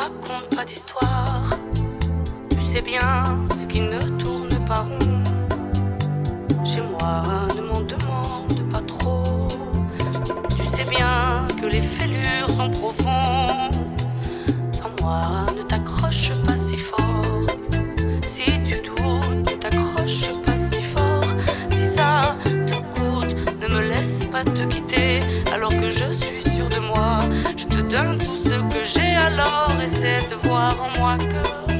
raconte pas d'histoire. Tu sais bien ce qui ne tourne pas rond. Chez moi, ne m'en demande pas trop. Tu sais bien que les fêlures sont profondes. Sans moi, ne t'accroche pas si fort. Si tu doutes, ne t'accroche pas si fort. Si ça te coûte, ne me laisse pas te quitter. En moi que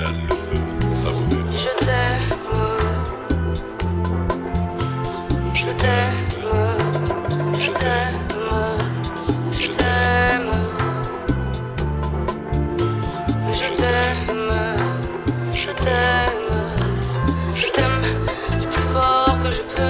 Je t'aime, je t'aime, je t'aime, je t'aime. Je t'aime, je t'aime, je t'aime du plus fort que je peux.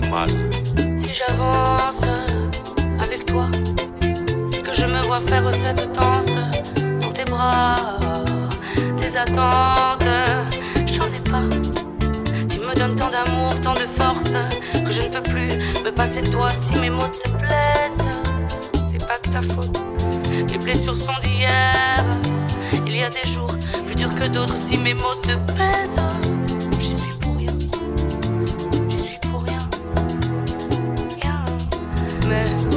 Si j'avance avec toi, que je me vois faire cette danse dans tes bras, tes attentes, j'en ai pas. Tu me donnes tant d'amour, tant de force, que je ne peux plus me passer de toi si mes mots te plaisent. C'est pas de ta faute, mes blessures sont d'hier. Il y a des jours plus durs que d'autres si mes mots te pèsent. me.